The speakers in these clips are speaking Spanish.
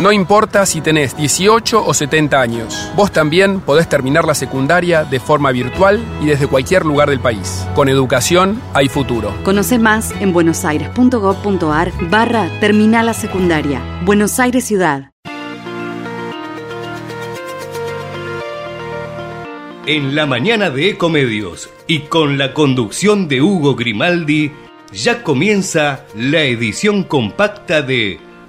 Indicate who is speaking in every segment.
Speaker 1: No importa si tenés 18 o 70 años, vos también podés terminar la secundaria de forma virtual y desde cualquier lugar del país. Con educación hay futuro.
Speaker 2: Conoce más en buenosaires.gov.ar barra Terminal la Secundaria. Buenos Aires Ciudad.
Speaker 3: En la mañana de Ecomedios y con la conducción de Hugo Grimaldi, ya comienza la edición compacta de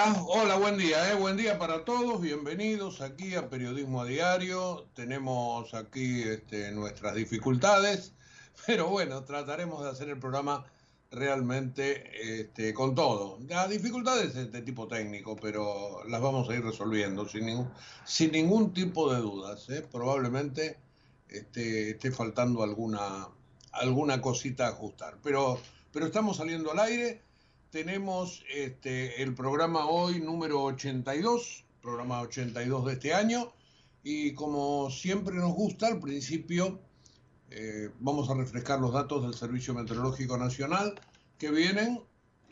Speaker 4: Hola, buen día, ¿eh? buen día para todos, bienvenidos aquí a Periodismo a Diario. Tenemos aquí este, nuestras dificultades, pero bueno, trataremos de hacer el programa realmente este, con todo. Las dificultades de tipo técnico, pero las vamos a ir resolviendo sin ningún, tipo de dudas. ¿eh? Probablemente este, esté faltando alguna, alguna cosita a ajustar, pero, pero estamos saliendo al aire tenemos este, el programa hoy número 82, programa 82 de este año, y como siempre nos gusta, al principio eh, vamos a refrescar los datos del Servicio Meteorológico Nacional que vienen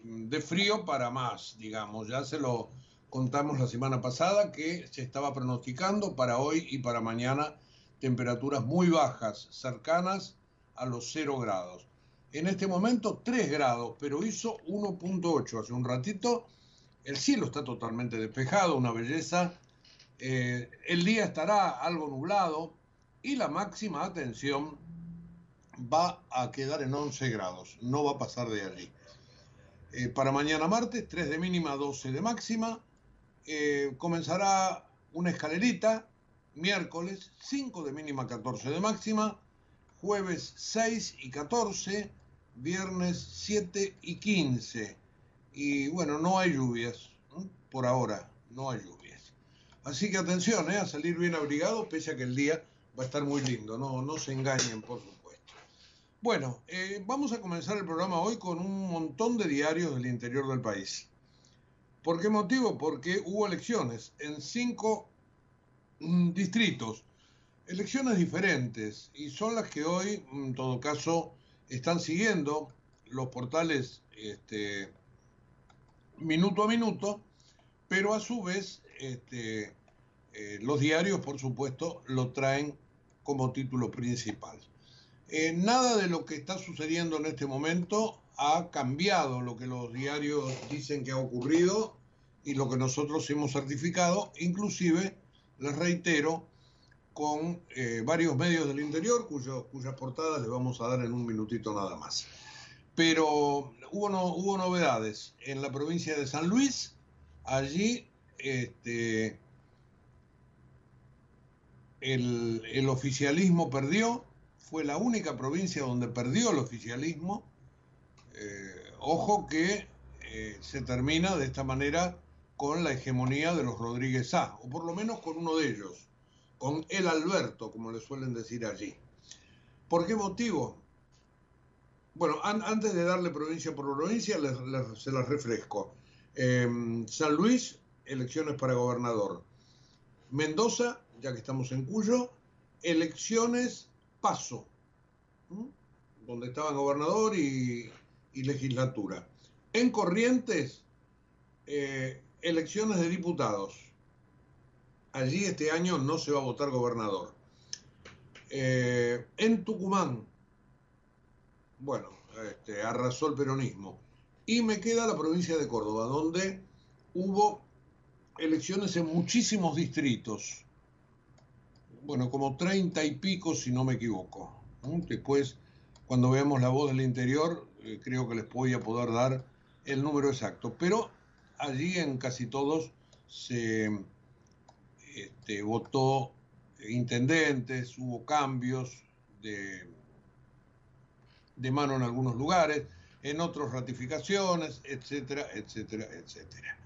Speaker 4: de frío para más, digamos, ya se lo contamos la semana pasada que se estaba pronosticando para hoy y para mañana temperaturas muy bajas, cercanas a los 0 grados en este momento 3 grados, pero hizo 1.8 hace un ratito. El cielo está totalmente despejado, una belleza. Eh, el día estará algo nublado y la máxima atención va a quedar en 11 grados, no va a pasar de allí. Eh, para mañana martes, 3 de mínima, 12 de máxima. Eh, comenzará una escalerita, miércoles, 5 de mínima, 14 de máxima jueves 6 y 14, viernes 7 y 15. Y bueno, no hay lluvias, por ahora, no hay lluvias. Así que atención, ¿eh? a salir bien abrigado, pese a que el día va a estar muy lindo, no, se engañen, por supuesto. Bueno, eh, vamos a comenzar el programa hoy con un montón de diarios del interior del país. ¿Por qué motivo? Porque hubo elecciones en cinco mm, distritos elecciones diferentes y son las que hoy, en todo caso, están siguiendo los portales este, minuto a minuto, pero a su vez este, eh, los diarios, por supuesto, lo traen como título principal. Eh, nada de lo que está sucediendo en este momento ha cambiado lo que los diarios dicen que ha ocurrido y lo que nosotros hemos certificado, inclusive, les reitero, con eh, varios medios del interior, cuyas portadas les vamos a dar en un minutito nada más. Pero hubo, hubo novedades en la provincia de San Luis. Allí este, el, oficialismo perdió. Fue la única provincia donde perdió el oficialismo. Eh, ojo que eh, se termina de esta manera con la hegemonía de los Rodríguez A, o por lo menos con uno de ellos con el Alberto, como le suelen decir allí. ¿Por qué motivo? Bueno, antes de darle provincia por provincia, se las refresco. Em, San Luis, elecciones para gobernador. Mendoza, ya que estamos en Cuyo, elecciones paso, donde estaban gobernador y, legislatura. En Corrientes, eh, elecciones de diputados. Allí este año no se va a votar gobernador. Eh, en Tucumán, bueno, este, arrasó el peronismo. Y me queda la provincia de Córdoba, donde hubo elecciones en muchísimos distritos. Bueno, como treinta y pico, si no me equivoco. Después, cuando veamos la voz del interior, eh, creo que les voy a poder dar el número exacto. Pero allí en casi todos se este, votó intendentes, hubo cambios de, de mano en algunos lugares, en otros ratificaciones, etcétera, etcétera, etcétera.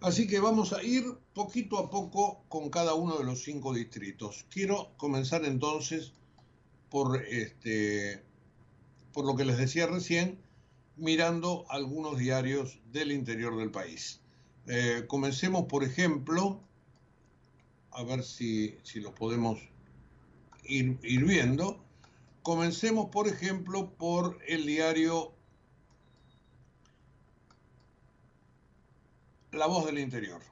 Speaker 4: Así que vamos a ir poquito a poco con cada uno de los cinco distritos. Quiero comenzar entonces por, este, por lo que les decía recién, mirando algunos diarios del interior del país. Eh, comencemos, por ejemplo, a ver si, si los podemos ir, ir viendo. Comencemos, por ejemplo, por el diario La Voz del Interior.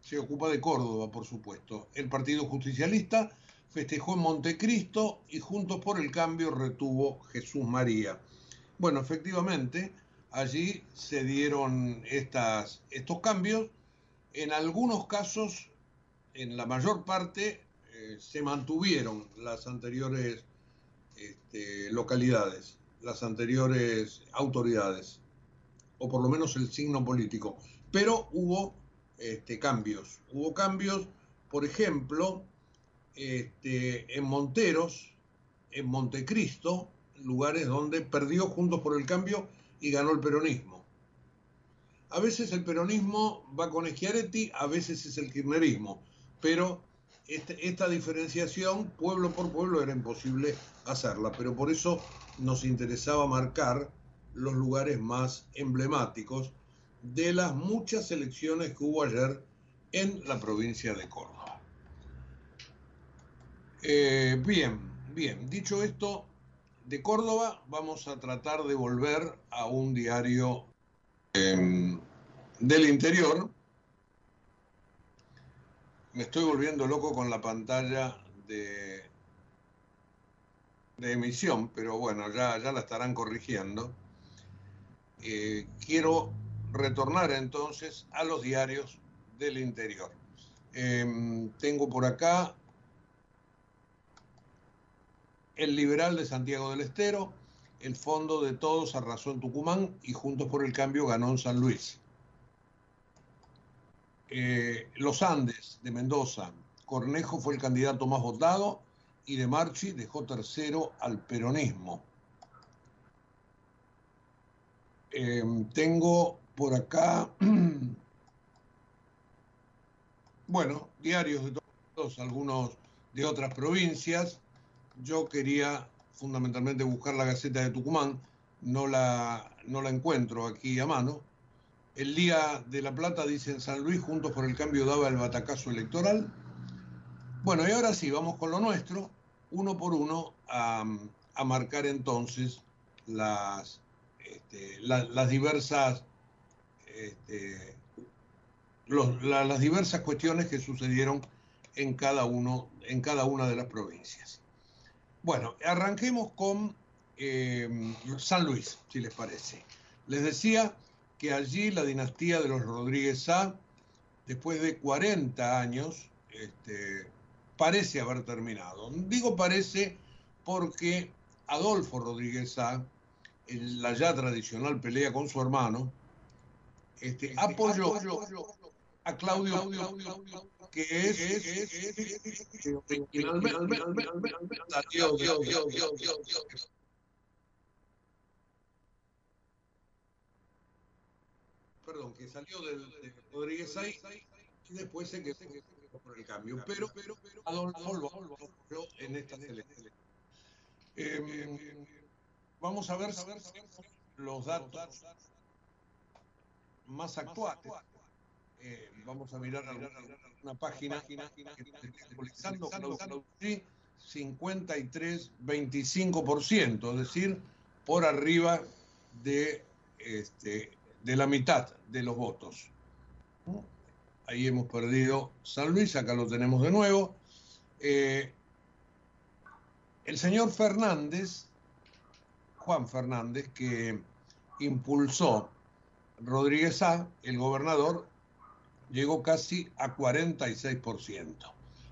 Speaker 4: Se ocupa de Córdoba, por supuesto. El Partido Justicialista festejó en Montecristo y Juntos por el Cambio retuvo Jesús María. Bueno, efectivamente, allí se dieron estas, estos cambios. En algunos casos, en la mayor parte, eh, se mantuvieron las anteriores este, localidades, las anteriores autoridades, o por lo menos el signo político. Pero hubo este, cambios. Hubo cambios, por ejemplo, este, en Monteros, en Montecristo, lugares donde perdió Juntos por el Cambio y ganó el peronismo. A veces el peronismo va con Schiaretti, a veces es el kirchnerismo, pero este, esta diferenciación, pueblo por pueblo, era imposible hacerla, pero por eso nos interesaba marcar los lugares más emblemáticos de las muchas elecciones que hubo ayer en la provincia de Córdoba. Eh, bien, bien, dicho esto, de Córdoba vamos a tratar de volver a un diario em, del interior. Me estoy volviendo loco con la pantalla de, emisión, pero bueno, ya, ya la estarán corrigiendo. Eh, quiero retornar entonces a los diarios del interior. Em, tengo por acá el Liberal de Santiago del Estero, el Fondo de Todos arrasó en Tucumán y Juntos por el Cambio ganó en San Luis. Eh, los Andes de Mendoza, Cornejo fue el candidato más votado y de Marchi dejó tercero al peronismo. Em, tengo por acá, bueno, diarios de todos, algunos de otras provincias. Yo quería fundamentalmente buscar la Gaceta de Tucumán, no la, no la encuentro aquí a mano. El Día de la Plata dice en San Luis, Juntos por el Cambio daba el batacazo electoral. Bueno, y ahora sí, vamos con lo nuestro, uno por uno, a, marcar entonces las, este, las diversas este, las diversas cuestiones que sucedieron en cada, uno, en cada una de las provincias. Bueno, arranquemos con em, San Luis, si les parece. Les decía que allí la dinastía de los Rodríguez A, después de 40 años, este, parece haber terminado. Digo parece porque Adolfo Rodríguez A, en la ya tradicional pelea con su hermano, este, apoyó a Claudio, que es, perdón, que salió de Rodríguez ahí y después se quedó por el cambio, pero, pero, pero Adolfo en esta elección. Eh, vamos a ver los datos más actuales. eh, vamos a mirar una, página actualizando, 53, 25%, es decir, por arriba de, este, de la mitad de los votos. Ahí hemos perdido San Luis, acá lo tenemos de nuevo. Eh, el señor Fernández, Juan Fernández, que impulsó Rodríguez A, el gobernador, llegó casi a 46%.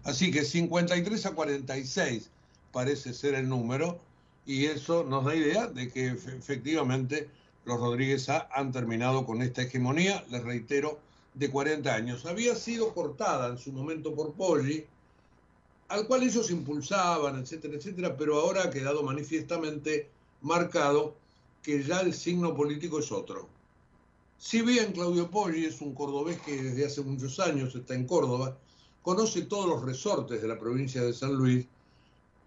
Speaker 4: Así que 53 a 46 parece ser el número y eso nos da idea de que efectivamente los Rodríguez A han terminado con esta hegemonía, les reitero, de 40 años. Había sido cortada en su momento por Poggi, al cual ellos impulsaban, etcétera, etcétera, pero ahora ha quedado manifiestamente marcado que ya el signo político es otro. Si bien Claudio Poggi es un cordobés que desde hace muchos años está en Córdoba, conoce todos los resortes de la provincia de San Luis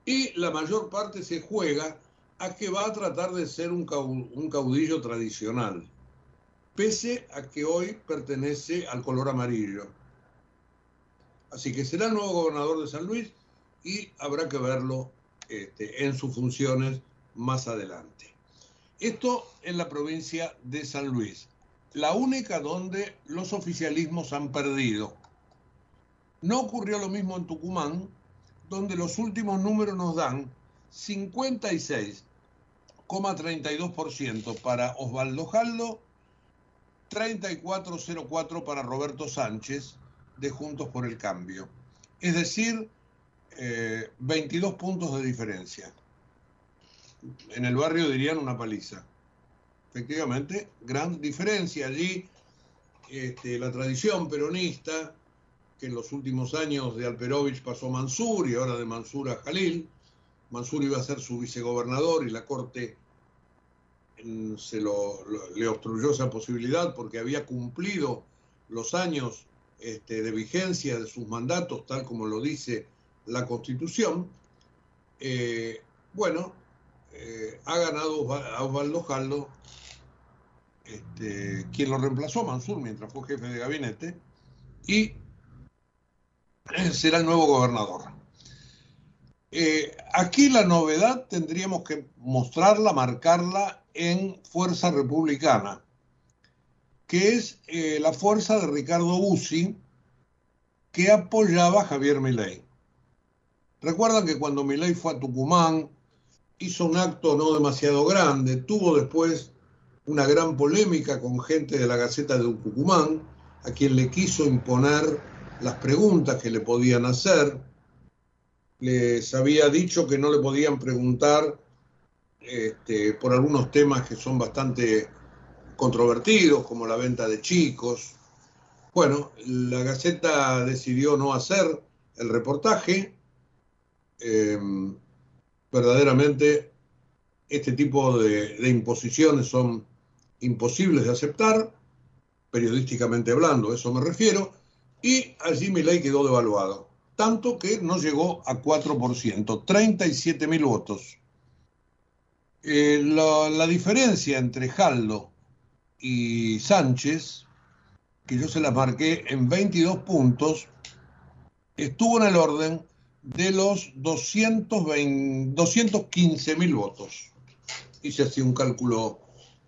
Speaker 4: y la mayor parte se juega a que va a tratar de ser un, caudillo tradicional, pese a que hoy pertenece al color amarillo. Así que será el nuevo gobernador de San Luis y habrá que verlo este, en sus funciones más adelante. Esto en la provincia de San Luis, la única donde los oficialismos han perdido. No ocurrió lo mismo en Tucumán, donde los últimos números nos dan 56,32% para Osvaldo Jaldo, 34,04% para Roberto Sánchez de Juntos por el Cambio. Es decir, 22 eh, puntos de diferencia. En el barrio dirían una paliza. Efectivamente, gran diferencia allí. Este, la tradición peronista que en los últimos años de Alperovich pasó Mansur y ahora de Mansur a Jalil. Mansur iba a ser su vicegobernador y la Corte mm, se le obstruyó esa posibilidad porque había cumplido los años este, de vigencia de sus mandatos, tal como lo dice la Constitución. Eh, bueno, eh, ha ganado a Osvaldo Jaldo, este, quien lo reemplazó, Mansur, mientras fue jefe de gabinete, y será el nuevo gobernador. Eh, aquí la novedad tendríamos que mostrarla, marcarla en Fuerza Republicana, que es eh, la fuerza de Ricardo Bussi, que apoyaba a Javier Milei. Recuerdan que cuando Milei fue a Tucumán, hizo un acto no demasiado grande, tuvo después una gran polémica con gente de la Gaceta de Tucumán, a quien le quiso imponer las preguntas que le podían hacer. Les había dicho que no le podían preguntar este, por algunos temas que son bastante controvertidos, como la venta de chicos. Bueno, la Gaceta decidió no hacer el reportaje. Em, verdaderamente este tipo de, de, imposiciones son imposibles de aceptar, periodísticamente hablando, eso me refiero, y allí ley quedó devaluado, tanto que no llegó a 4%, 37 mil votos. Eh, la, diferencia entre Jaldo y Sánchez, que yo se la marqué en 22 puntos, estuvo en el orden de los 215 mil votos. Hice así un cálculo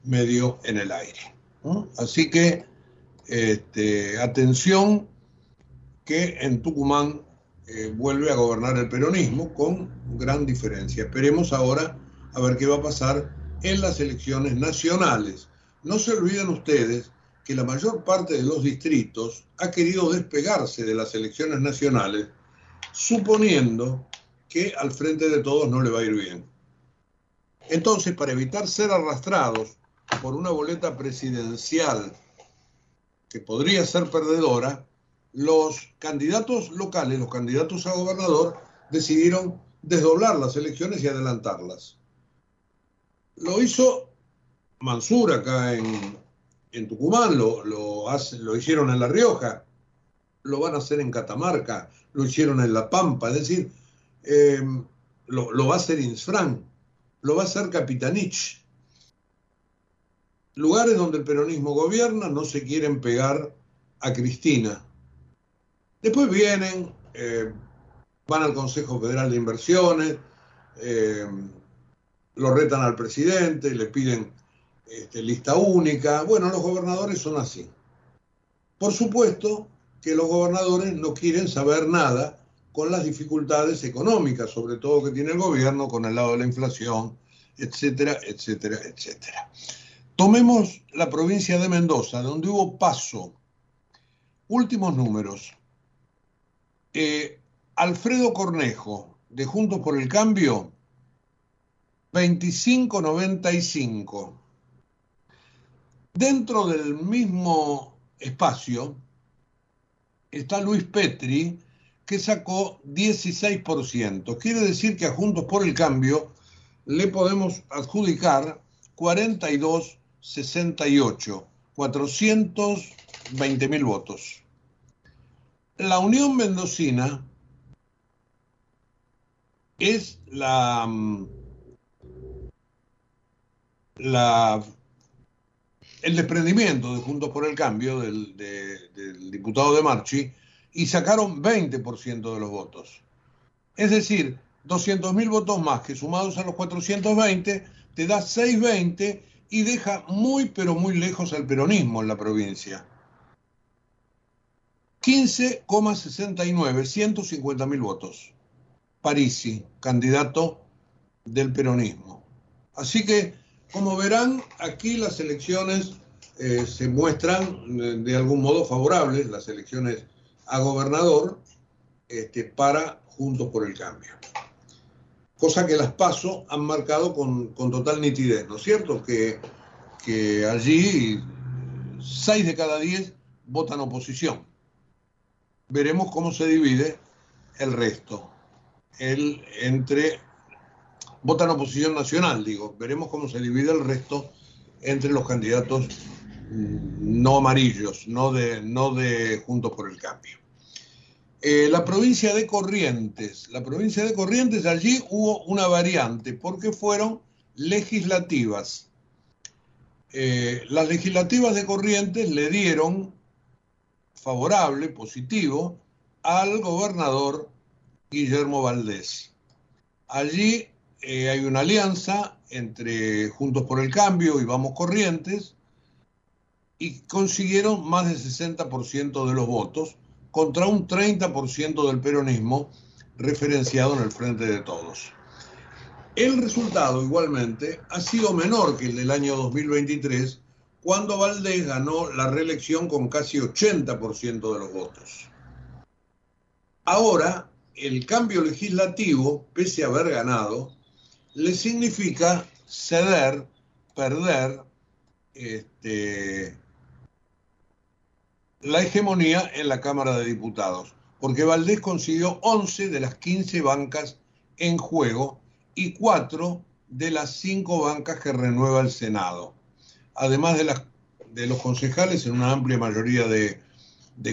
Speaker 4: medio en el aire. Así que, este, atención, que en Tucumán eh, vuelve a gobernar el peronismo con gran diferencia. Esperemos ahora a ver qué va a pasar en las elecciones nacionales. No se olviden ustedes que la mayor parte de los distritos ha querido despegarse de las elecciones nacionales, suponiendo que al frente de todos no le va a ir bien. Entonces, para evitar ser arrastrados por una boleta presidencial que podría ser perdedora, los candidatos locales, los candidatos a gobernador, decidieron desdoblar las elecciones y adelantarlas. Lo hizo Mansur acá en, Tucumán, lo, lo hicieron en La Rioja, lo van a hacer en Catamarca, lo hicieron en La Pampa, es decir, em, lo, lo, va a hacer Insfran, lo va a hacer Capitanich. Lugares donde el peronismo gobierna no se quieren pegar a Cristina. Después vienen, eh, van al Consejo Federal de Inversiones, eh, lo retan al presidente, le piden este, lista única. Bueno, los gobernadores son así. Por supuesto que los gobernadores no quieren saber nada con las dificultades económicas, sobre todo que tiene el gobierno con el lado de la inflación, etcétera, etcétera, etcétera. Tomemos la provincia de Mendoza, donde hubo paso. Últimos números. Eh, Alfredo Cornejo, de Juntos por el Cambio, 2595. Dentro del mismo espacio está Luis Petri, que sacó 16%. Quiere decir que a Juntos por el Cambio le podemos adjudicar 42,68, 420 mil votos. La Unión Mendocina es la, la el desprendimiento de Juntos por el Cambio del, del diputado de Marchi y sacaron 20% de los votos. Es decir, 200.000 votos más que sumados a los 420 te da 620 y deja muy pero muy lejos al peronismo en la provincia. 15,69, 150 mil votos. Parisi, candidato del peronismo. Así que, como verán, aquí las elecciones eh, se muestran eh, de algún modo favorables, las elecciones a gobernador, este, para Juntos por el Cambio cosa que las PASO han marcado con, total nitidez, ¿no es cierto? Que, que allí seis de cada diez votan oposición. Veremos cómo se divide el resto. El, entre votan oposición nacional, digo, veremos cómo se divide el resto entre los candidatos mm, no amarillos, no de, no de Juntos por el Cambio. Eh, la provincia de Corrientes. La provincia de Corrientes, allí hubo una variante, porque fueron legislativas. Eh, las legislativas de Corrientes le dieron favorable, positivo, al gobernador Guillermo Valdés. Allí eh, hay una alianza entre Juntos por el Cambio y Vamos Corrientes y consiguieron más del 60% de los votos contra un 30% del peronismo referenciado en el frente de todos. El resultado igualmente ha sido menor que el del año 2023, cuando Valdés ganó la reelección con casi 80% de los votos. Ahora, el cambio legislativo, pese a haber ganado, le significa ceder, perder este, la hegemonía en la Cámara de Diputados, porque Valdés consiguió 11 de las 15 bancas en juego y 4 de las 5 bancas que renueva el Senado, además de, los concejales en una amplia mayoría de,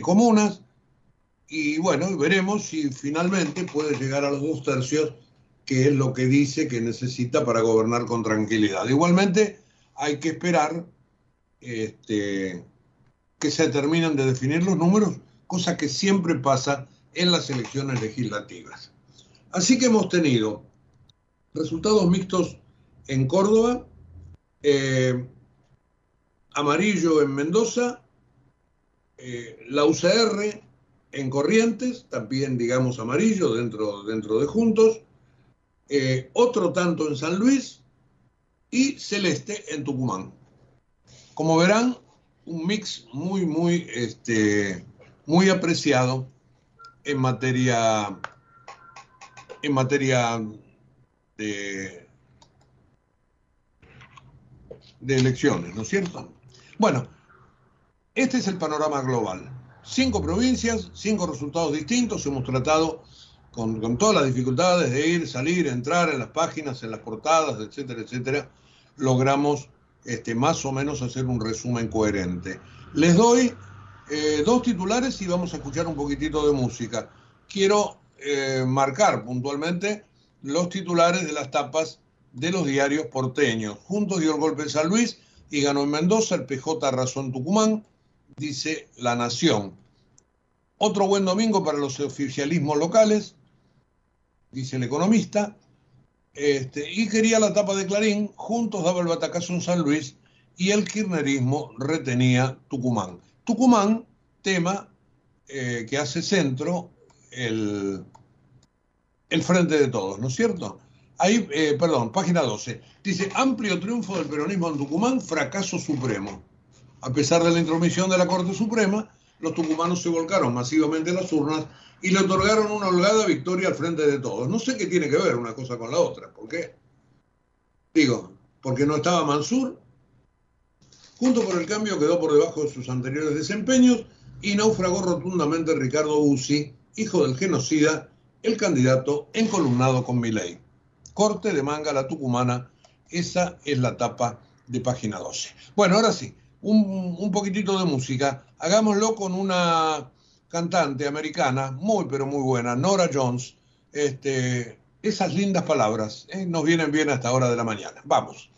Speaker 4: comunas. Y bueno, veremos si finalmente puede llegar a los dos tercios, que es lo que dice que necesita para gobernar con tranquilidad. Igualmente, hay que esperar este, que se terminan de definir los números, cosa que siempre pasa en las elecciones legislativas. Así que hemos tenido resultados mixtos en Córdoba, eh, amarillo en Mendoza, eh, la UCR en Corrientes, también digamos amarillo dentro, dentro de Juntos, eh, otro tanto en San Luis y celeste en Tucumán. Como verán, un mix muy, muy, este, muy apreciado en materia, en materia de, de elecciones, ¿no es cierto? Bueno, este es el panorama global. Cinco provincias, cinco resultados distintos. Hemos tratado con, todas las dificultades de ir, salir, entrar en las páginas, en las portadas, etcétera, etcétera. Logramos este, más o menos hacer un resumen coherente. Les doy eh, dos titulares y vamos a escuchar un poquitito de música. Quiero eh, marcar puntualmente los titulares de las tapas de los diarios porteños. Juntos dio el golpe en San Luis y ganó en Mendoza, el PJ arrasó Tucumán,
Speaker 5: dice La Nación. Otro buen domingo para los oficialismos locales, dice el economista. Este, y quería la tapa de Clarín, juntos daba el batacazo en San Luis y el kirchnerismo retenía Tucumán. Tucumán, tema eh, que hace centro el, el Frente de Todos, ¿no es cierto? Ahí, eh, perdón, página 12. Dice, amplio triunfo del peronismo en Tucumán, fracaso supremo. A pesar de la intromisión de la Corte Suprema, los tucumanos se volcaron masivamente en las urnas y le otorgaron una holgada victoria al frente de todos. No sé qué tiene que ver una cosa con la otra. ¿Por qué? Digo, porque no estaba Mansur. Junto por el cambio quedó por debajo de sus anteriores desempeños y naufragó rotundamente Ricardo Uzi, hijo del genocida, el candidato encolumnado con Milei. Corte de manga la tucumana, esa es la tapa de página 12. Bueno, ahora sí, un, un poquitito de música. Hagámoslo con una cantante americana, muy pero muy buena, Nora Jones. Este, esas lindas palabras ¿eh? nos vienen bien a esta hora de la mañana. Vamos.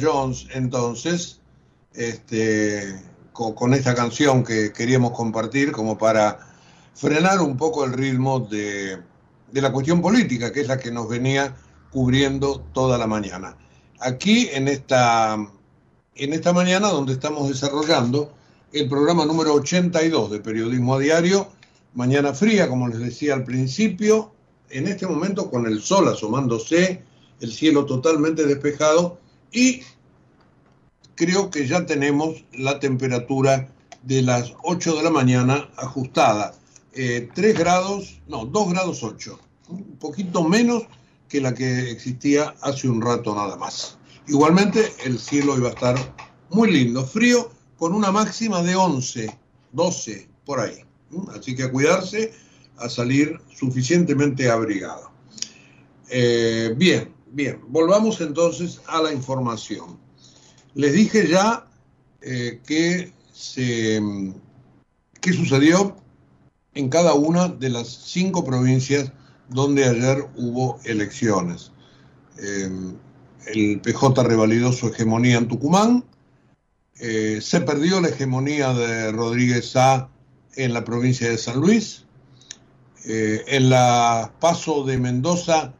Speaker 5: Jones entonces, este, con, esta canción que queríamos compartir como para frenar un poco el ritmo de, de la cuestión política, que es la que nos venía cubriendo toda la mañana. Aquí en esta, en esta mañana donde estamos desarrollando el programa número 82 de Periodismo a Diario, Mañana Fría, como les decía al principio, en este momento con el sol asomándose
Speaker 4: el cielo totalmente despejado y creo que ya tenemos la temperatura de las 8 de la mañana ajustada. 3 eh, grados, no, 2 grados 8, un poquito menos que la que existía hace un rato nada más. Igualmente el cielo iba a estar muy lindo, frío, con una máxima de 11, 12, por ahí. Así que a cuidarse, a salir suficientemente abrigado. Eh, bien, bien, volvamos entonces a la información. Les dije ya eh, que se, qué sucedió en cada una de las cinco provincias donde ayer hubo elecciones. Eh, el PJ revalidó su hegemonía en Tucumán, eh, se perdió la hegemonía de Rodríguez A en la provincia de San Luis, eh, en la paso de Mendoza,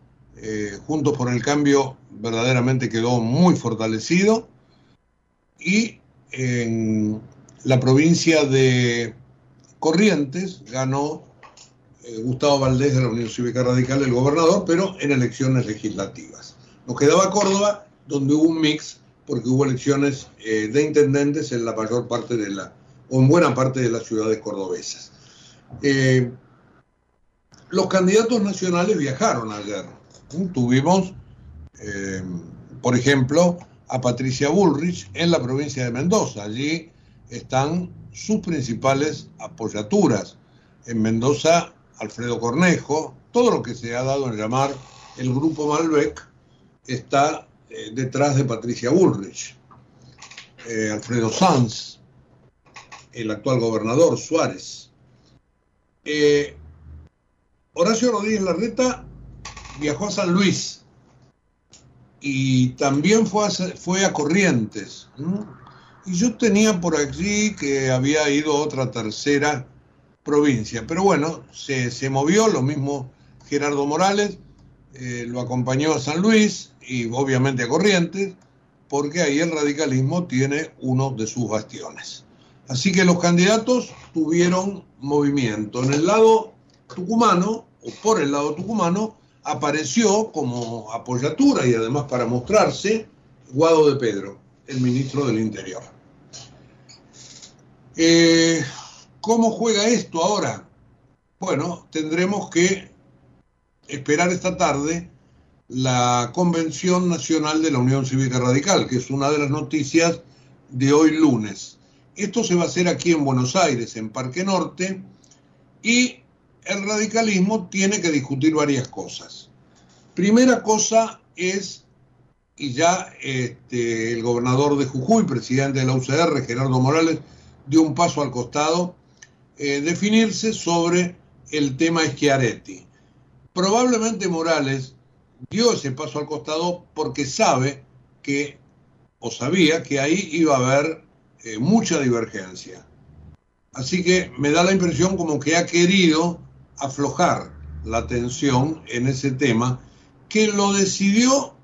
Speaker 4: Juntos por el Cambio verdaderamente quedó muy fortalecido, y en la provincia de Corrientes ganó eh, Gustavo Valdés de la Unión Cívica Radical, el gobernador, pero en elecciones legislativas. Nos quedaba Córdoba, donde hubo un mix, porque hubo elecciones eh, de intendentes en la mayor parte de la, o en buena parte de las ciudades cordobesas. Eh, los candidatos nacionales viajaron ayer. Tuvimos, por ejemplo, a Patricia Bullrich en la provincia de Mendoza. Allí están sus principales apoyaturas. En Mendoza, Alfredo Cornejo, todo lo que se ha dado en llamar el Grupo Malbec está eh, detrás de Patricia Bullrich. Eh, Alfredo Sanz, el actual gobernador Suárez. Eh, Horacio Rodríguez Larreta viajó a San Luis y también fue a, fue a Corrientes. Y yo tenía por allí que había ido a otra tercera provincia. Pero bueno, se, movió, lo mismo Gerardo Morales, eh, lo acompañó a San Luis y obviamente a Corrientes, porque ahí el radicalismo tiene uno de sus bastiones. Así que los candidatos tuvieron movimiento. En el lado tucumano, o por el lado tucumano, apareció como apoyatura y además para mostrarse Guado de Pedro el ministro del Interior. Eh, ¿Cómo juega esto ahora? Bueno, tendremos que esperar esta tarde la Convención Nacional de la Unión Cívica Radical, que es una de las noticias de hoy lunes. Esto se va a hacer aquí en Buenos Aires, en Parque Norte, y el radicalismo tiene que discutir varias cosas. Primera cosa es y ya este, el gobernador de Jujuy, presidente de la UCR, Gerardo Morales, dio un paso al costado, eh, definirse sobre el tema Schiaretti. Probablemente Morales dio ese paso al costado porque sabe que, o sabía que ahí iba a haber eh, mucha divergencia. Así que me da la impresión como que ha querido aflojar la tensión en ese tema, que lo decidió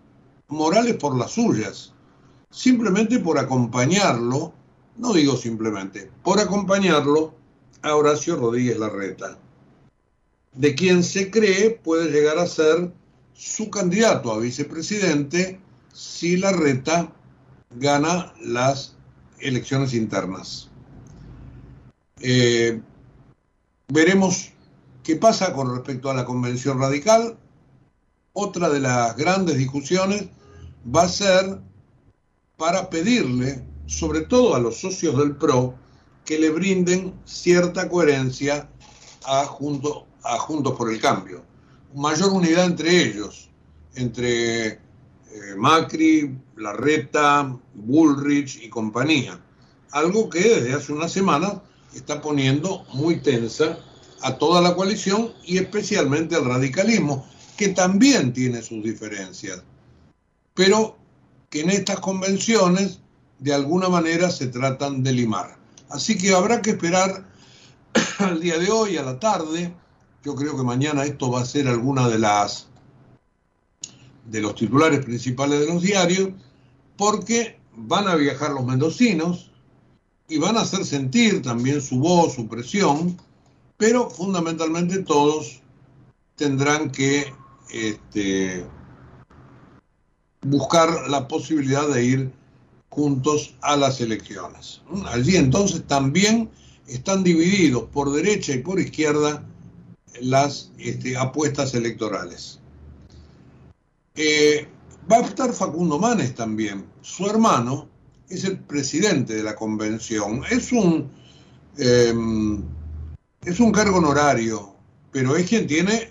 Speaker 4: Morales por las suyas, simplemente por acompañarlo, no digo simplemente, por acompañarlo a Horacio Rodríguez Larreta, de quien se cree puede llegar a ser su candidato a vicepresidente si Larreta gana las elecciones internas. Eh, veremos qué pasa con respecto a la convención radical. Otra de las grandes discusiones va a ser para pedirle, sobre todo a los socios del PRO, que le brinden cierta coherencia a, junto, Juntos por el Cambio. Mayor unidad entre ellos, entre eh, Macri, Larreta, Bullrich y compañía. Algo que desde hace una semana está poniendo muy tensa a toda la coalición y especialmente al radicalismo, que también tiene sus diferencias pero que en estas convenciones de alguna manera se tratan de limar. Así que habrá que esperar al día de hoy, a la tarde. Yo creo que mañana esto va a ser alguna de las de los titulares principales de los diarios, porque van a viajar los mendocinos y van a hacer sentir también su voz, su presión, pero fundamentalmente todos tendrán que este, buscar la posibilidad de ir juntos a las elecciones. Allí entonces también están divididos por derecha y por izquierda las este, apuestas electorales. Eh, va a estar Facundo Manes también. Su hermano es el presidente de la convención. Es un, em, es un cargo honorario, pero es quien tiene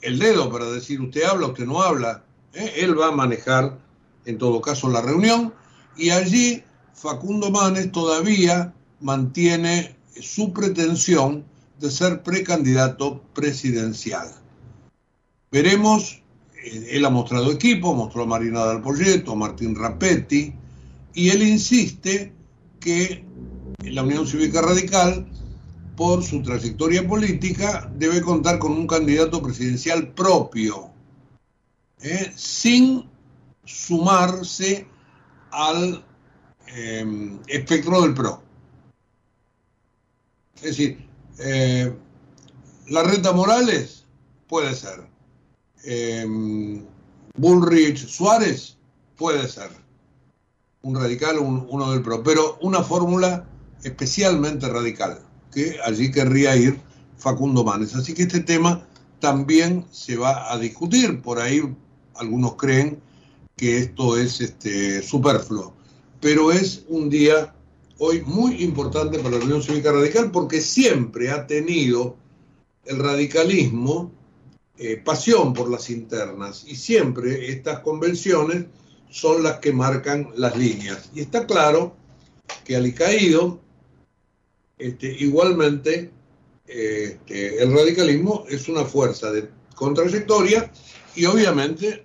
Speaker 4: el dedo para decir usted habla, usted no habla. ¿eh? Él va a manejar en todo caso la reunión y allí Facundo Manes todavía mantiene su pretensión de ser precandidato presidencial. Veremos, eh, él ha mostrado equipo, mostró a Marina del a Martín Rapetti, y él insiste que la Unión Cívica Radical, por su trayectoria política, debe contar con un candidato presidencial propio, ¿eh? sin sumarse al eh, espectro del PRO. Es decir, eh, la renta Morales puede ser. Bullrich Suárez puede ser un radical, uno del PRO, pero una fórmula especialmente radical, que allí querría ir Facundo Manes. Así que este tema también se va a discutir. Por ahí algunos creen que esto es este, superfluo, pero es un día hoy muy importante para la Unión Cívica Radical porque siempre ha tenido el radicalismo eh, pasión por las internas y siempre estas convenciones son las que marcan las líneas. Y está claro que Alicaído, este, igualmente, este, el radicalismo es una fuerza de contrayectoria y obviamente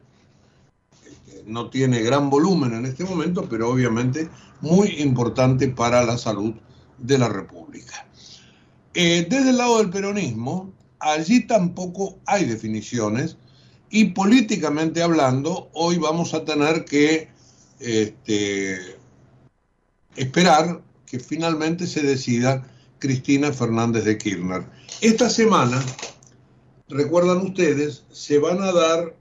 Speaker 4: este, no tiene gran volumen en este momento, pero obviamente muy importante para la salud de la República. Eh, desde el lado del peronismo, allí tampoco hay definiciones y políticamente hablando, hoy vamos a tener que esperar que finalmente se decida Cristina Fernández de Kirchner. Esta semana, recuerdan ustedes, se van a dar,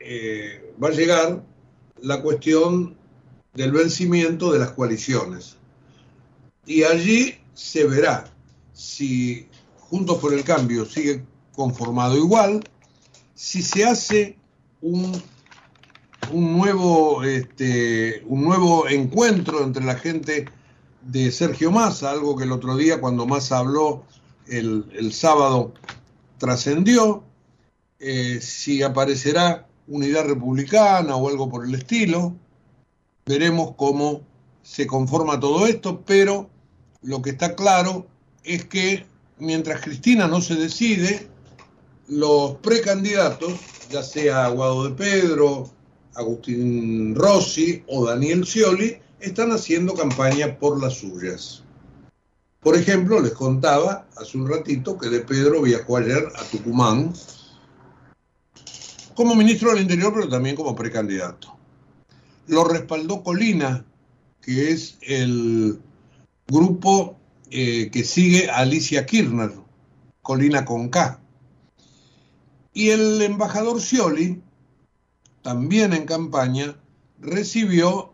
Speaker 4: eh, va a llegar la cuestión del vencimiento de las coaliciones. Y allí se verá si Juntos por el Cambio sigue conformado igual, si se hace un, un, nuevo, este, un nuevo encuentro entre la gente de Sergio Massa, algo que el otro día cuando Massa habló el, sábado trascendió, eh, si aparecerá unidad republicana o algo por el estilo, veremos cómo se conforma todo esto, pero lo que está claro es que mientras Cristina no se decide, los precandidatos, ya sea Aguado de Pedro, Agustín Rossi o Daniel Scioli, están haciendo campaña por las suyas. Por ejemplo, les contaba hace un ratito que de Pedro viajó ayer a Tucumán como ministro del Interior, pero también como precandidato. Lo respaldó Colina, que es el grupo eh, que sigue a Alicia Kirchner, Colina con K. Y el embajador Scioli, también en campaña, recibió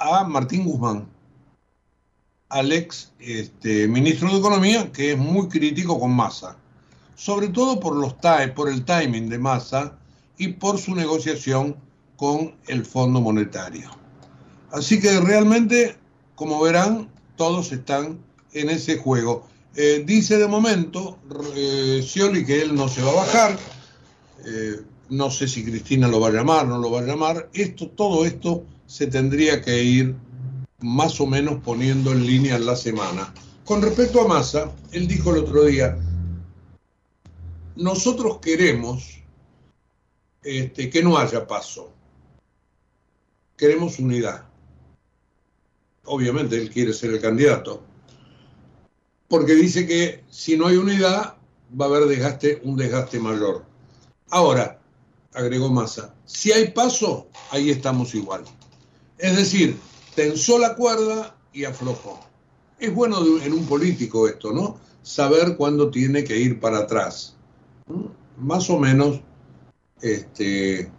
Speaker 4: a Martín Guzmán, al ex este, ministro de Economía, que es muy crítico con Massa, sobre todo por, los por el timing de Massa y por su negociación con el Fondo Monetario. Así que realmente, como verán, todos están en ese juego. Eh, dice de momento eh, Scioli que él no se va a bajar. Eh, no sé si Cristina lo va a llamar, no lo va a llamar. Esto, todo esto se tendría que ir más o menos poniendo en línea en la semana. Con respecto a Massa, él dijo el otro día, nosotros queremos este, que no haya paso, queremos unidad. Obviamente él quiere ser el candidato, porque dice que si no hay unidad va a haber desgaste, un desgaste mayor. Ahora, agregó Massa, si hay paso, ahí estamos igual. Es decir, tensó la cuerda y aflojó. Es bueno en un político esto, ¿no? Saber cuándo tiene que ir para atrás. Más o menos este,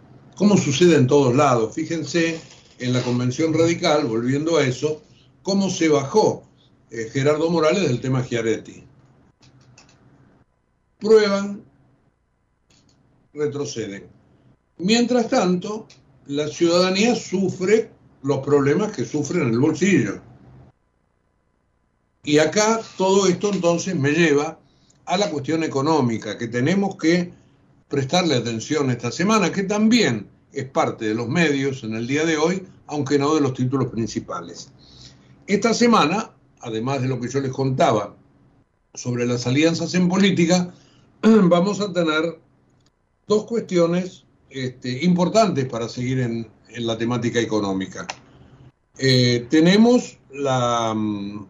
Speaker 4: sucede en todos lados. Fíjense en la convención radical, volviendo a eso, cómo se bajó eh, Gerardo Morales del tema Chiaretti. Prueban, retroceden. Mientras tanto, la ciudadanía sufre los problemas que sufre en el bolsillo. Y acá todo esto entonces me lleva a la cuestión económica, que tenemos que prestarle atención esta semana, que también es parte de los medios en el día de hoy, aunque no de los títulos principales. Esta semana, además de lo que yo les contaba sobre las alianzas en política, vamos a tener dos cuestiones este, importantes para seguir en, la temática económica. Eh, tenemos la, mm,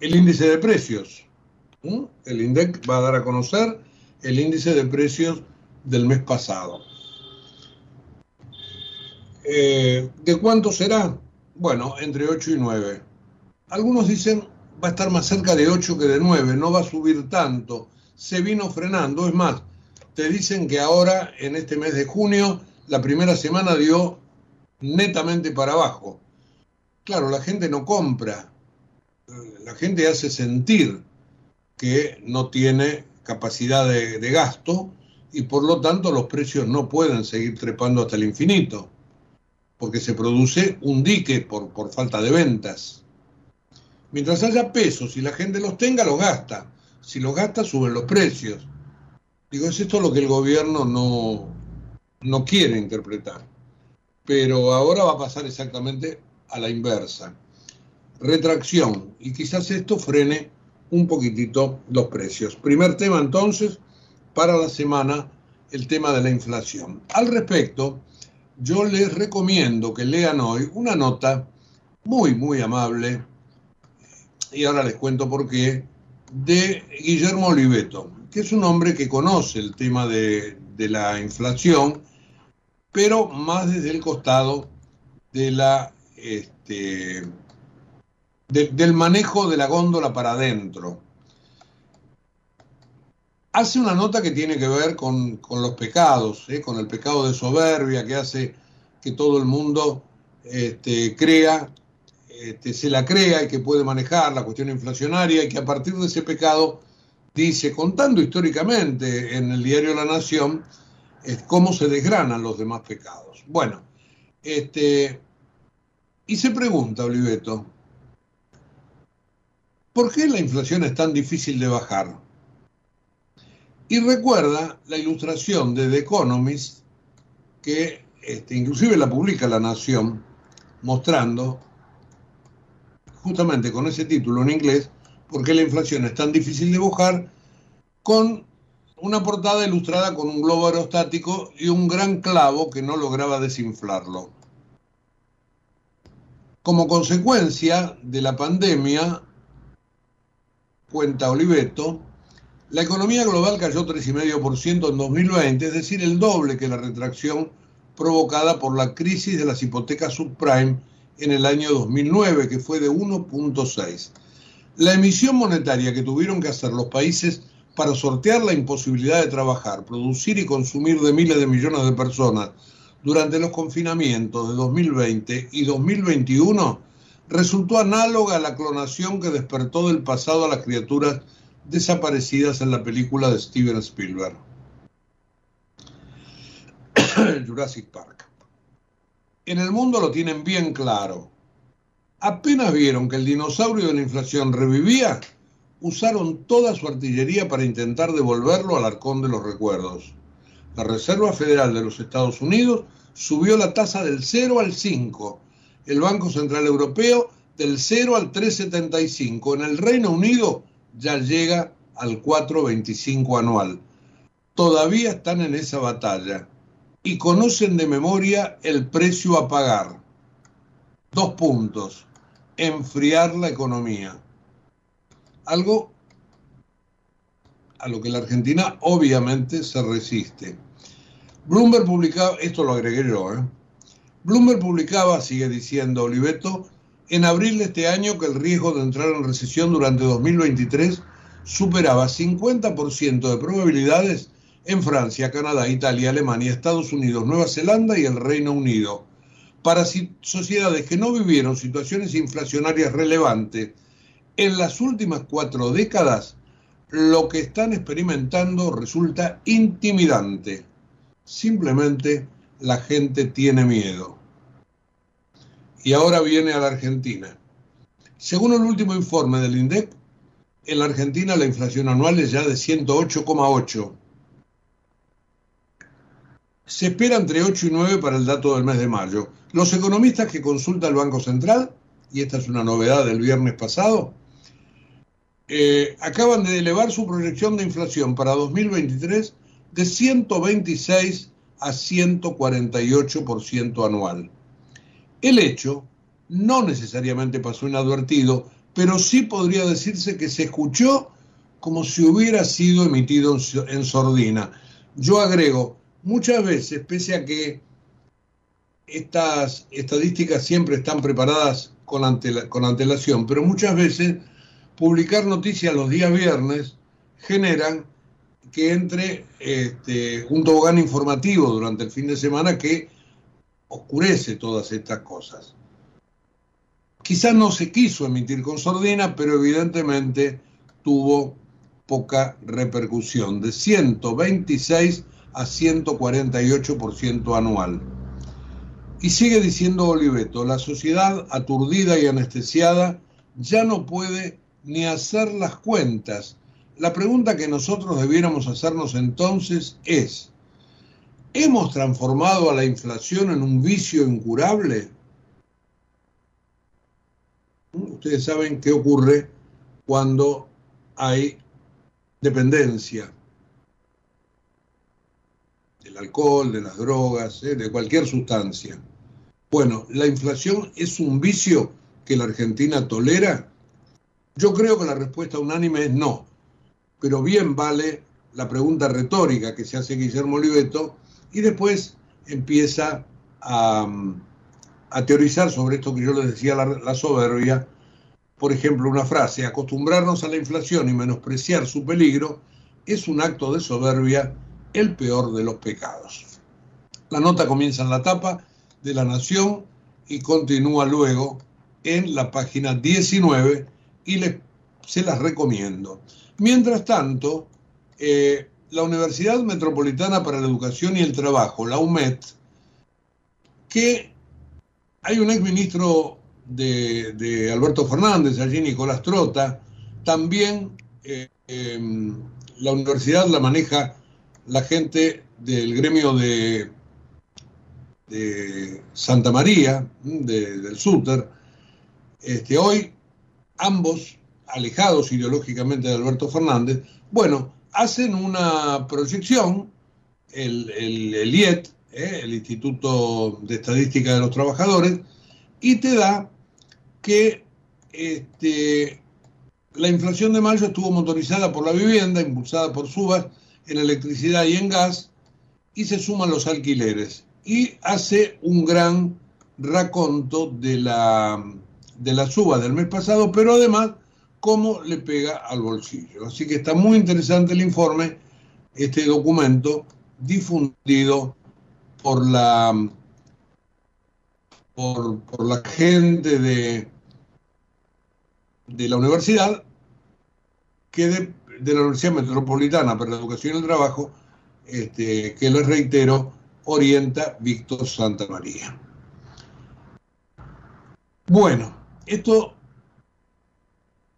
Speaker 4: el índice de precios. El INDEC va a dar a conocer el índice de precios del mes pasado. Eh, ¿De cuánto será? Bueno, entre 8 y 9. Algunos dicen va a estar más cerca de 8 que de 9, no va a subir tanto. Se vino frenando. Es más, te dicen que ahora, en este mes de junio, la primera semana dio netamente para abajo. Claro, la gente no compra, la gente hace sentir que no tiene capacidad de, gasto y por lo tanto los precios no pueden seguir trepando hasta el infinito, porque se produce un dique por, por falta de ventas. Mientras haya pesos y la gente los tenga, los gasta. Si los gasta, suben los precios. Digo, es esto lo que el gobierno no, no quiere interpretar. Pero ahora va a pasar exactamente a la inversa. Retracción. Y quizás esto frene un poquitito los precios. Primer tema entonces, para la semana, el tema de la inflación. Al respecto, yo les recomiendo que lean hoy una nota muy, muy amable, y ahora les cuento por qué, de Guillermo Oliveto, que es un hombre que conoce el tema de, de la inflación, pero más desde el costado de la este, del manejo de la góndola para adentro. Hace una nota que tiene que ver con, los pecados, ¿eh? con el pecado de soberbia que hace que todo el mundo este, crea, este, se la crea y que puede manejar la cuestión inflacionaria y que a partir de ese pecado dice, contando históricamente en el diario La Nación, cómo se desgranan los demás pecados. Bueno, este, y se pregunta, Oliveto, ¿Por qué la inflación es tan difícil de bajar? Y recuerda la ilustración de The Economist, que este, inclusive la publica La Nación, mostrando justamente con ese título en inglés, por qué la inflación es tan difícil de bajar, con una portada ilustrada con un globo aerostático y un gran clavo que no lograba desinflarlo. Como consecuencia de la pandemia, cuenta Oliveto, la economía global cayó 3,5% en 2020, es decir, el doble que la retracción provocada por la crisis de las hipotecas subprime en el año 2009, que fue de 1.6. La emisión monetaria que tuvieron que hacer los países para sortear la imposibilidad de trabajar, producir y consumir de miles de millones de personas durante los confinamientos de 2020 y 2021 resultó análoga a la clonación que despertó del pasado a las criaturas desaparecidas en la película de Steven Spielberg. Jurassic Park. En el mundo lo tienen bien claro. Apenas vieron que el dinosaurio de la inflación revivía, usaron toda su artillería para intentar devolverlo al arcón de los recuerdos. La Reserva Federal de los Estados Unidos subió la tasa del 0 al 5 el Banco Central Europeo del 0 al 3,75. En el Reino Unido ya llega al 4,25 anual. Todavía están en esa batalla y conocen de memoria el precio a pagar. Dos puntos. Enfriar la economía. Algo a lo que la Argentina obviamente se resiste. Bloomberg publicaba, esto lo agregué yo, ¿eh? Bloomberg publicaba, sigue diciendo Oliveto, en abril de este año que el riesgo de entrar en recesión durante 2023 superaba 50% de probabilidades en Francia, Canadá, Italia, Alemania, Estados Unidos, Nueva Zelanda y el Reino Unido. Para sociedades que no vivieron situaciones inflacionarias relevantes en las últimas cuatro décadas, lo que están experimentando resulta intimidante. Simplemente la gente tiene miedo. Y ahora viene a la Argentina. Según el último informe del INDEC, en la Argentina la inflación anual es ya de 108,8. Se espera entre 8 y 9 para el dato del mes de mayo. Los economistas que consulta el Banco Central, y esta es una novedad del viernes pasado, eh, acaban de elevar su proyección de inflación para 2023 de 126 a 148% anual. El hecho no necesariamente pasó inadvertido, pero sí podría decirse que se escuchó como si hubiera sido emitido en sordina. Yo agrego, muchas veces, pese a que estas estadísticas siempre están preparadas con, antelación, pero muchas veces publicar noticias los días viernes generan que entre este, un tobogán informativo durante el fin de semana que oscurece todas estas cosas. Quizás no se quiso emitir con sordina, pero evidentemente tuvo poca repercusión, de 126 a 148% anual. Y sigue diciendo Oliveto, la sociedad aturdida y anestesiada ya no puede ni hacer las cuentas. La pregunta que nosotros debiéramos hacernos entonces es, ¿hemos transformado a la inflación en un vicio incurable? Ustedes saben qué ocurre cuando hay dependencia del alcohol, de las drogas, ¿eh? de cualquier sustancia. Bueno, ¿la inflación es un vicio que la Argentina tolera? Yo creo que la respuesta unánime es no, pero bien vale la pregunta retórica que se hace Guillermo Oliveto y después empieza a, a teorizar sobre esto que yo les decía, la, soberbia. Por ejemplo, una frase, acostumbrarnos a la inflación y menospreciar su peligro es un acto de soberbia, el peor de los pecados. La nota comienza en la tapa de La Nación y continúa luego en la página 19 y se las recomiendo. Mientras tanto, eh, la Universidad Metropolitana para la Educación y el Trabajo, la UMET, que hay un exministro de, de Alberto Fernández, allí Nicolás Trota, también eh, em, la universidad la maneja la gente del gremio de, de Santa María, del SUTER. Este, hoy, ambos, alejados ideológicamente de Alberto Fernández, bueno, hacen una proyección, el, el IET, ¿eh? el Instituto de Estadística de los Trabajadores, y te da que este, la inflación de mayo estuvo motorizada por la vivienda, impulsada por subas en electricidad y en gas, y se suman los alquileres. Y hace un gran raconto de la, de la suba del mes pasado, pero además cómo le pega al bolsillo. Así que está muy interesante el informe, este documento difundido por la, por, la gente de, de la universidad, que de, la Universidad Metropolitana para la Educación y el Trabajo, este, que les reitero, orienta Víctor Santa María. Bueno, esto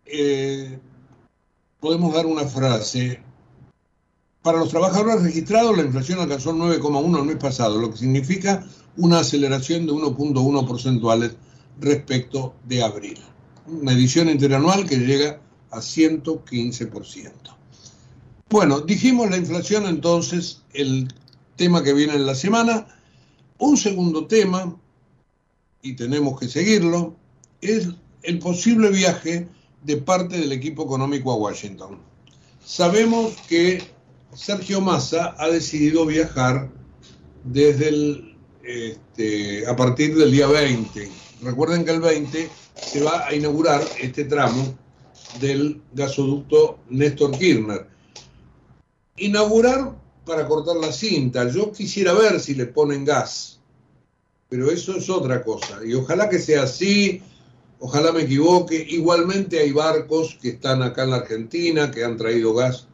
Speaker 4: eh, podemos dar una frase para los trabajadores registrados, la inflación alcanzó el 9,1 el mes pasado, lo que significa una aceleración de 1.1 porcentuales respecto de abril. Medición interanual que llega a 115%. Bueno, dijimos la inflación entonces, el tema que viene en la semana. Un segundo tema, y tenemos que seguirlo, es el posible viaje de parte del equipo económico a Washington. Sabemos que Sergio Massa ha decidido viajar desde el, este, a partir del día 20. Recuerden que el 20 se va a inaugurar este tramo del gasoducto Néstor Kirchner. Inaugurar para cortar la cinta. Yo quisiera ver si le ponen gas, pero eso es otra cosa. Y ojalá que sea así, ojalá me equivoque. Igualmente hay barcos que están acá en la Argentina, que han traído gas,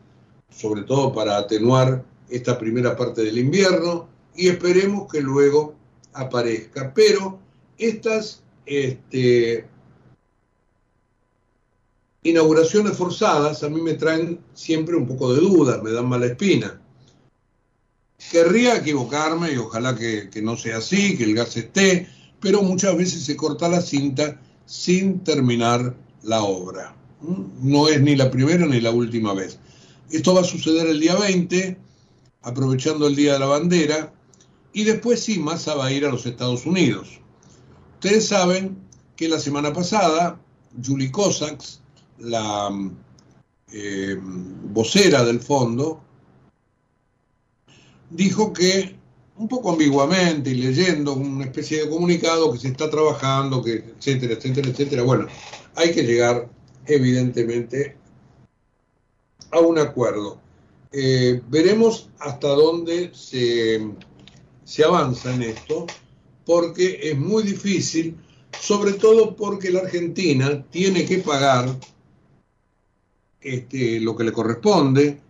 Speaker 4: sobre todo para atenuar esta primera parte del invierno, y esperemos que luego aparezca. Pero estas este, inauguraciones forzadas a mí me traen siempre un poco de dudas, me dan mala espina. Querría equivocarme y ojalá que, no sea así, que el gas esté, pero muchas veces se corta la cinta sin terminar la obra. No es ni la primera ni la última vez. Esto va a suceder el día 20, aprovechando el Día de la Bandera, y después sí, Massa va a ir a los Estados Unidos. Ustedes saben que la semana pasada, Julie Cossacks, la eh, vocera del fondo, dijo que, un poco ambiguamente y leyendo una especie de comunicado que se está trabajando, que etcétera, etcétera, etcétera. Bueno, hay que llegar evidentemente a un acuerdo. Eh, veremos hasta dónde se, se avanza en esto, porque es muy difícil, sobre todo porque la Argentina tiene que pagar este, lo que le corresponde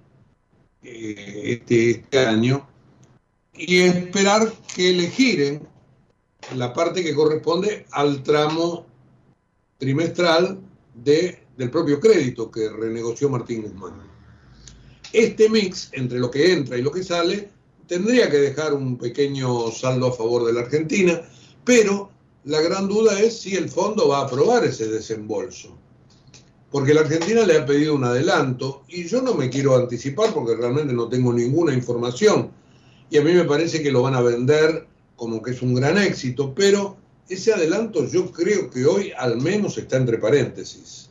Speaker 4: eh, este, este año y esperar que le la parte que corresponde al tramo trimestral de, del propio crédito que renegoció Martín Guzmán. Este mix entre lo que entra y lo que sale tendría que dejar un pequeño saldo a favor de la Argentina, pero la gran duda es si el fondo va a aprobar ese desembolso porque la Argentina le ha pedido un adelanto y yo no me quiero anticipar porque realmente no tengo ninguna información y a mí me parece que lo van a vender como que es un gran éxito, pero ese adelanto yo creo que hoy al menos está entre paréntesis.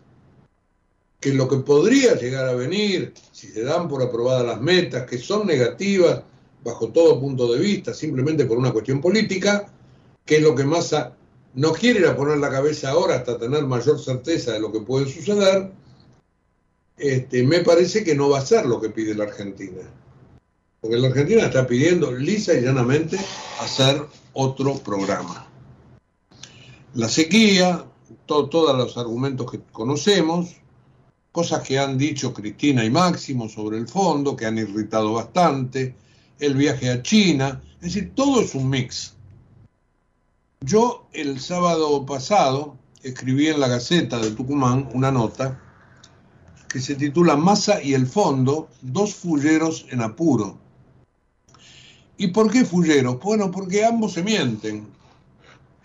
Speaker 4: Que lo que podría llegar a venir, si se dan por aprobadas las metas, que son negativas bajo todo punto de vista, simplemente por una cuestión política, que es lo que más no quiere ir a poner la cabeza ahora hasta tener mayor certeza de lo que puede suceder, este, me parece que no va a ser lo que pide la Argentina. Porque la Argentina está pidiendo lisa y llanamente hacer otro programa. La sequía, todos los argumentos que conocemos, cosas que han dicho Cristina y Máximo sobre el fondo, que han irritado bastante, el viaje a China, es decir, todo es un mix. Yo el sábado pasado escribí en la Gaceta de Tucumán una nota que se titula Masa y el fondo, dos fulleros en apuro. ¿Y por qué fulleros? Bueno, porque ambos se mienten.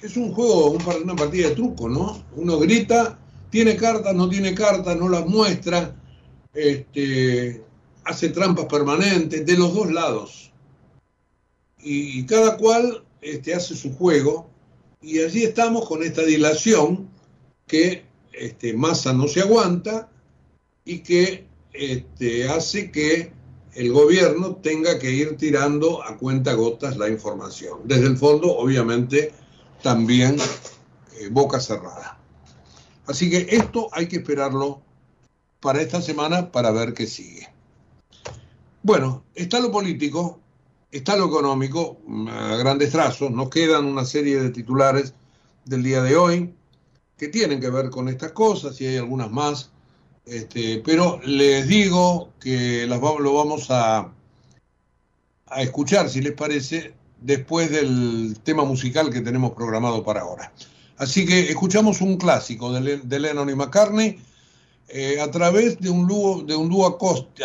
Speaker 4: Es un juego, una partida de truco, ¿no? Uno grita, tiene cartas, no tiene cartas, no las muestra, este, hace trampas permanentes de los dos lados. Y, cada cual este, hace su juego y allí estamos con esta dilación que este, masa no se aguanta y que este, hace que el gobierno tenga que ir tirando a cuenta gotas la información. Desde el fondo, obviamente, también eh, boca cerrada. Así que esto hay que esperarlo para esta semana para ver qué sigue. Bueno, está lo político, está lo económico, a grandes trazos, nos quedan una serie de titulares del día de hoy que tienen que ver con estas cosas y hay algunas más, este, pero les digo que las, lo vamos a, escuchar, si les parece, después del tema musical que tenemos programado para ahora. Así que escuchamos un clásico de, Lennon y McCartney eh, a través de un dúo, de un dúo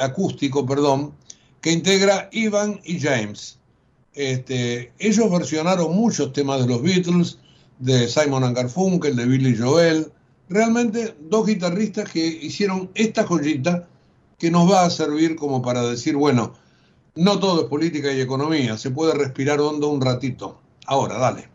Speaker 4: acústico, perdón, que integra Ivan y James. Este, ellos versionaron muchos temas de los Beatles, de Simon Garfunkel, de Billy Joel. Realmente dos guitarristas que hicieron esta joyita que nos va a servir como para decir, bueno, no todo es política y economía, se puede respirar hondo un ratito. Ahora, dale.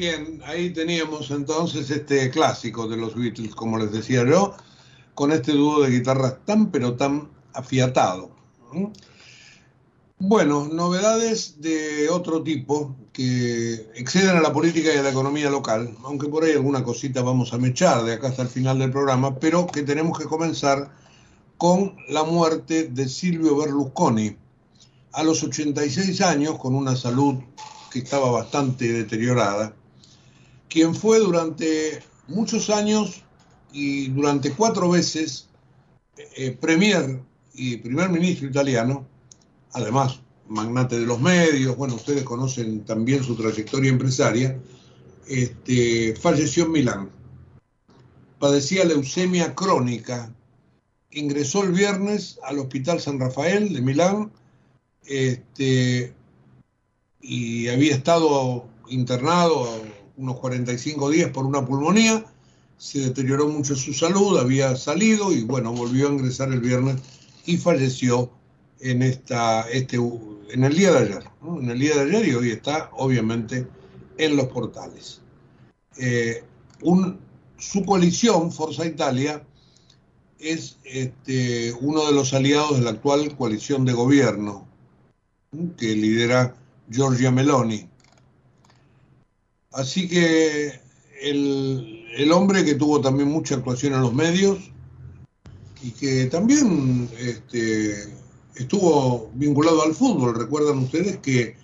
Speaker 4: Bien, ahí teníamos entonces este clásico de los Beatles, como les decía yo, con este dúo de guitarras tan pero tan afiatado. Bueno, novedades de otro tipo que exceden a la política y a la economía local, aunque por ahí alguna cosita vamos a mechar de acá hasta el final del programa, pero que tenemos que comenzar con la muerte de Silvio Berlusconi a los 86 años, con una salud que estaba bastante deteriorada, quien fue durante muchos años y durante cuatro veces eh, premier y primer ministro italiano, además magnate de los medios, bueno, ustedes conocen también su trayectoria empresaria, este, falleció en Milán. Padecía leucemia crónica, ingresó el viernes al Hospital San Rafael de Milán, este, y había estado internado unos 45 días por una pulmonía, se deterioró mucho su salud, había salido y bueno, volvió a ingresar el viernes y falleció en, esta, este, en el día de ayer, en el día de ayer y hoy está obviamente en los portales. Eh, su coalición, Forza Italia, es este, uno de los aliados de la actual coalición de gobierno ¿no? que lidera Giorgia Meloni. Así que el, el, hombre que tuvo también mucha actuación en los medios y que también este, estuvo vinculado al fútbol. Recuerdan ustedes que,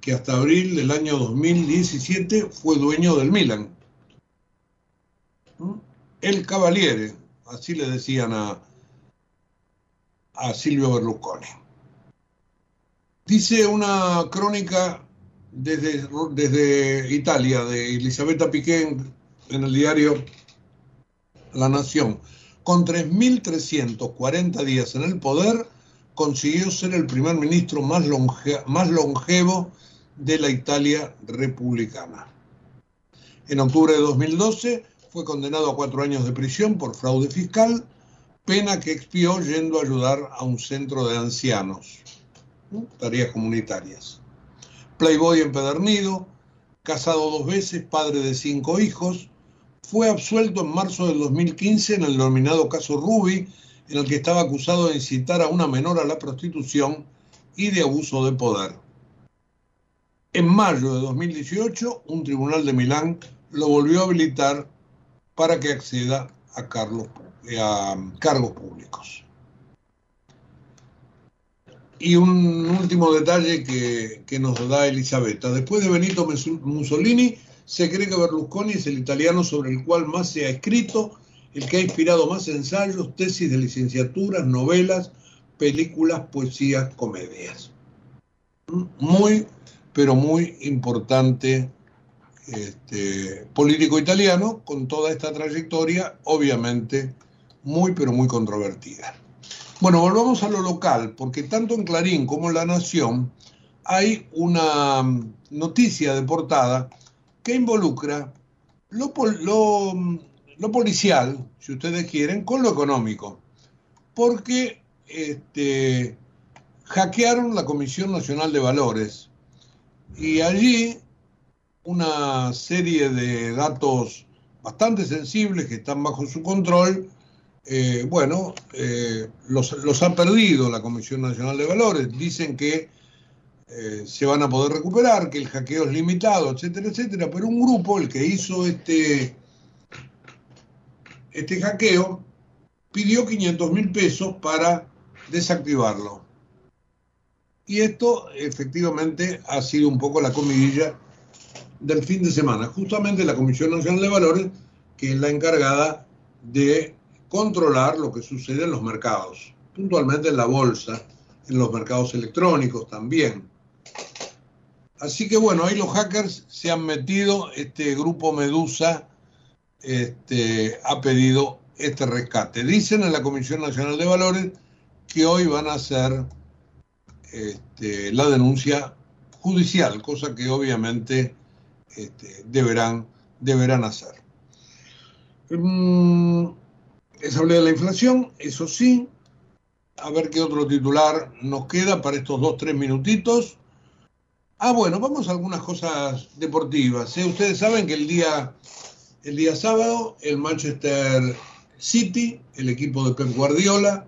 Speaker 4: que, hasta abril del año 2017 fue dueño del Milan. El Cavaliere, así le decían a, a Silvio Berlusconi. Dice una crónica desde, Italia de Elisabetta Piqué en, el diario La Nación. Con 3.340 días en el poder, consiguió ser el primer ministro más longevo de la Italia republicana. En octubre de 2012 fue condenado a cuatro años de prisión por fraude fiscal, pena que expió yendo a ayudar a un centro de ancianos tareas comunitarias. Playboy empedernido, casado dos veces, padre de cinco hijos, fue absuelto en marzo del 2015 en el denominado caso Ruby, en el que estaba acusado de incitar a una menor a la prostitución y de abuso de poder. En mayo de 2018, un tribunal de Milán lo volvió a habilitar para que acceda a, Carlos, a cargos públicos. Y un último detalle que, que nos da Elisabetta. Después de Benito Mussolini, se cree que Berlusconi es el italiano sobre el cual más se ha escrito, el que ha inspirado más ensayos, tesis de licenciaturas, novelas, películas, poesías, comedias. Muy, pero muy importante este, político italiano con toda esta trayectoria, obviamente muy, pero muy controvertida. Bueno, volvamos a lo local, porque tanto en Clarín como en La Nación hay una mm, noticia de portada que involucra lo, lo, mm, lo policial, si ustedes quieren, con lo económico. Porque este, hackearon la Comisión Nacional de Valores y allí una serie de datos bastante sensibles que están bajo su control, eh, bueno, eh, los, ha perdido la Comisión Nacional de Valores. Dicen que eh, se van a poder recuperar, que el hackeo es limitado, etcétera, etcétera. Pero un grupo, el que hizo este, este hackeo, pidió 500 mil pesos para desactivarlo. Y esto efectivamente ha sido un poco la comidilla del fin de semana. Justamente la Comisión Nacional de Valores, que es la encargada de controlar lo que sucede en los mercados, puntualmente en la bolsa, en los mercados electrónicos también. Así que bueno, ahí los hackers se han metido, este grupo Medusa este, ha pedido este rescate. Dicen en la Comisión Nacional de Valores que hoy van a hacer este, la denuncia judicial, cosa que obviamente este, deberán, deberán hacer. Mm, les hablé de la inflación, eso sí. A ver qué otro titular nos queda para estos dos, tres minutitos. Ah, bueno, vamos a algunas cosas deportivas. ¿eh? Ustedes saben que el día, el día sábado el Manchester City, el equipo de Pep Guardiola,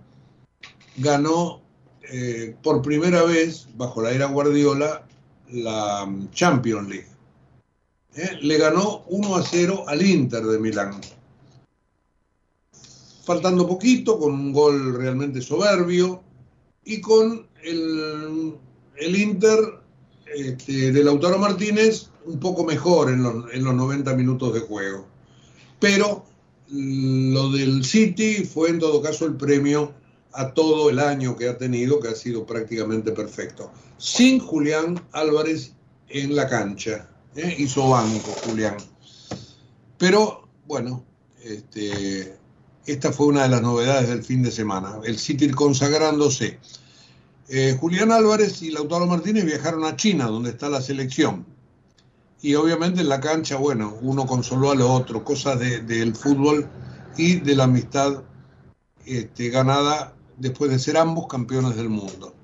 Speaker 4: ganó eh, por primera vez bajo la era Guardiola la Champions League. ¿eh? Le ganó 1 a 0 al Inter de Milán. Faltando poquito, con un gol realmente soberbio y con el, el Inter este, de Lautaro Martínez un poco mejor en los, en los 90 minutos de juego. Pero lo del City fue en todo caso el premio a todo el año que ha tenido, que ha sido prácticamente perfecto. Sin Julián Álvarez en la cancha. ¿eh? Hizo banco Julián. Pero bueno, este, esta fue una de las novedades del fin de semana. El City consagrándose. Eh, Julián Álvarez y Lautaro Martínez viajaron a China, donde está la selección. Y obviamente en la cancha, bueno, uno consoló al otro, cosas de- del fútbol y de la amistad este, ganada después de ser ambos campeones del mundo.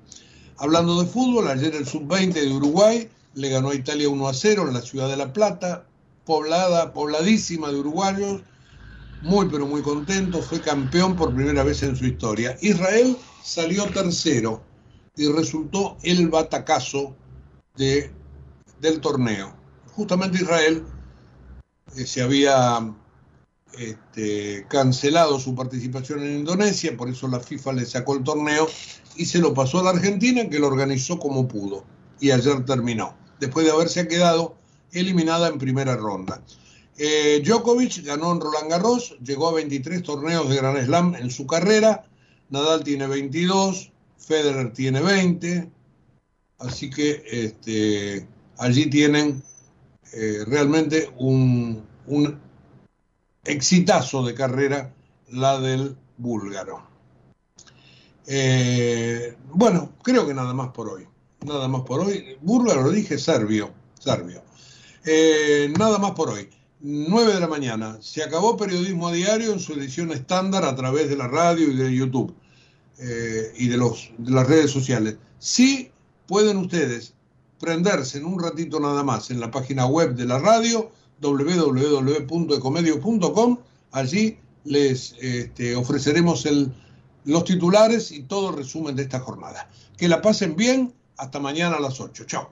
Speaker 4: Hablando de fútbol, ayer el sub-20 de Uruguay le ganó a Italia 1 a 0 en la ciudad de La Plata, poblada, pobladísima de uruguayos, muy pero muy contento, fue campeón por primera vez en su historia. Israel salió tercero y resultó el batacazo de, del torneo. Justamente Israel eh, se había este, cancelado su participación en Indonesia, por eso la FIFA le sacó el torneo y se lo pasó a la Argentina, que lo organizó como pudo. Y ayer terminó, después de haberse quedado eliminada en primera ronda. Eh, Djokovic ganó en Roland Garros, llegó a 23 torneos de Grand Slam en su carrera. Nadal tiene 22, Federer tiene 20. Así que este, allí tienen eh, realmente un, exitazo de carrera, la del búlgaro. Eh, bueno, creo que nada más por hoy. Nada más por hoy. Búlgaro dije, serbio. Serbio. Eh, nada más por hoy. 9 de la mañana. Se acabó Periodismo a Diario en su edición estándar a través de la radio y de YouTube eh, y de, los, de las redes sociales. Sí pueden ustedes prenderse en un ratito nada más en la página web de la radio www.ecomedios.com. Allí les este, ofreceremos el, los titulares y todo el resumen de esta jornada. Que la pasen bien. Hasta mañana a las 8. Chao.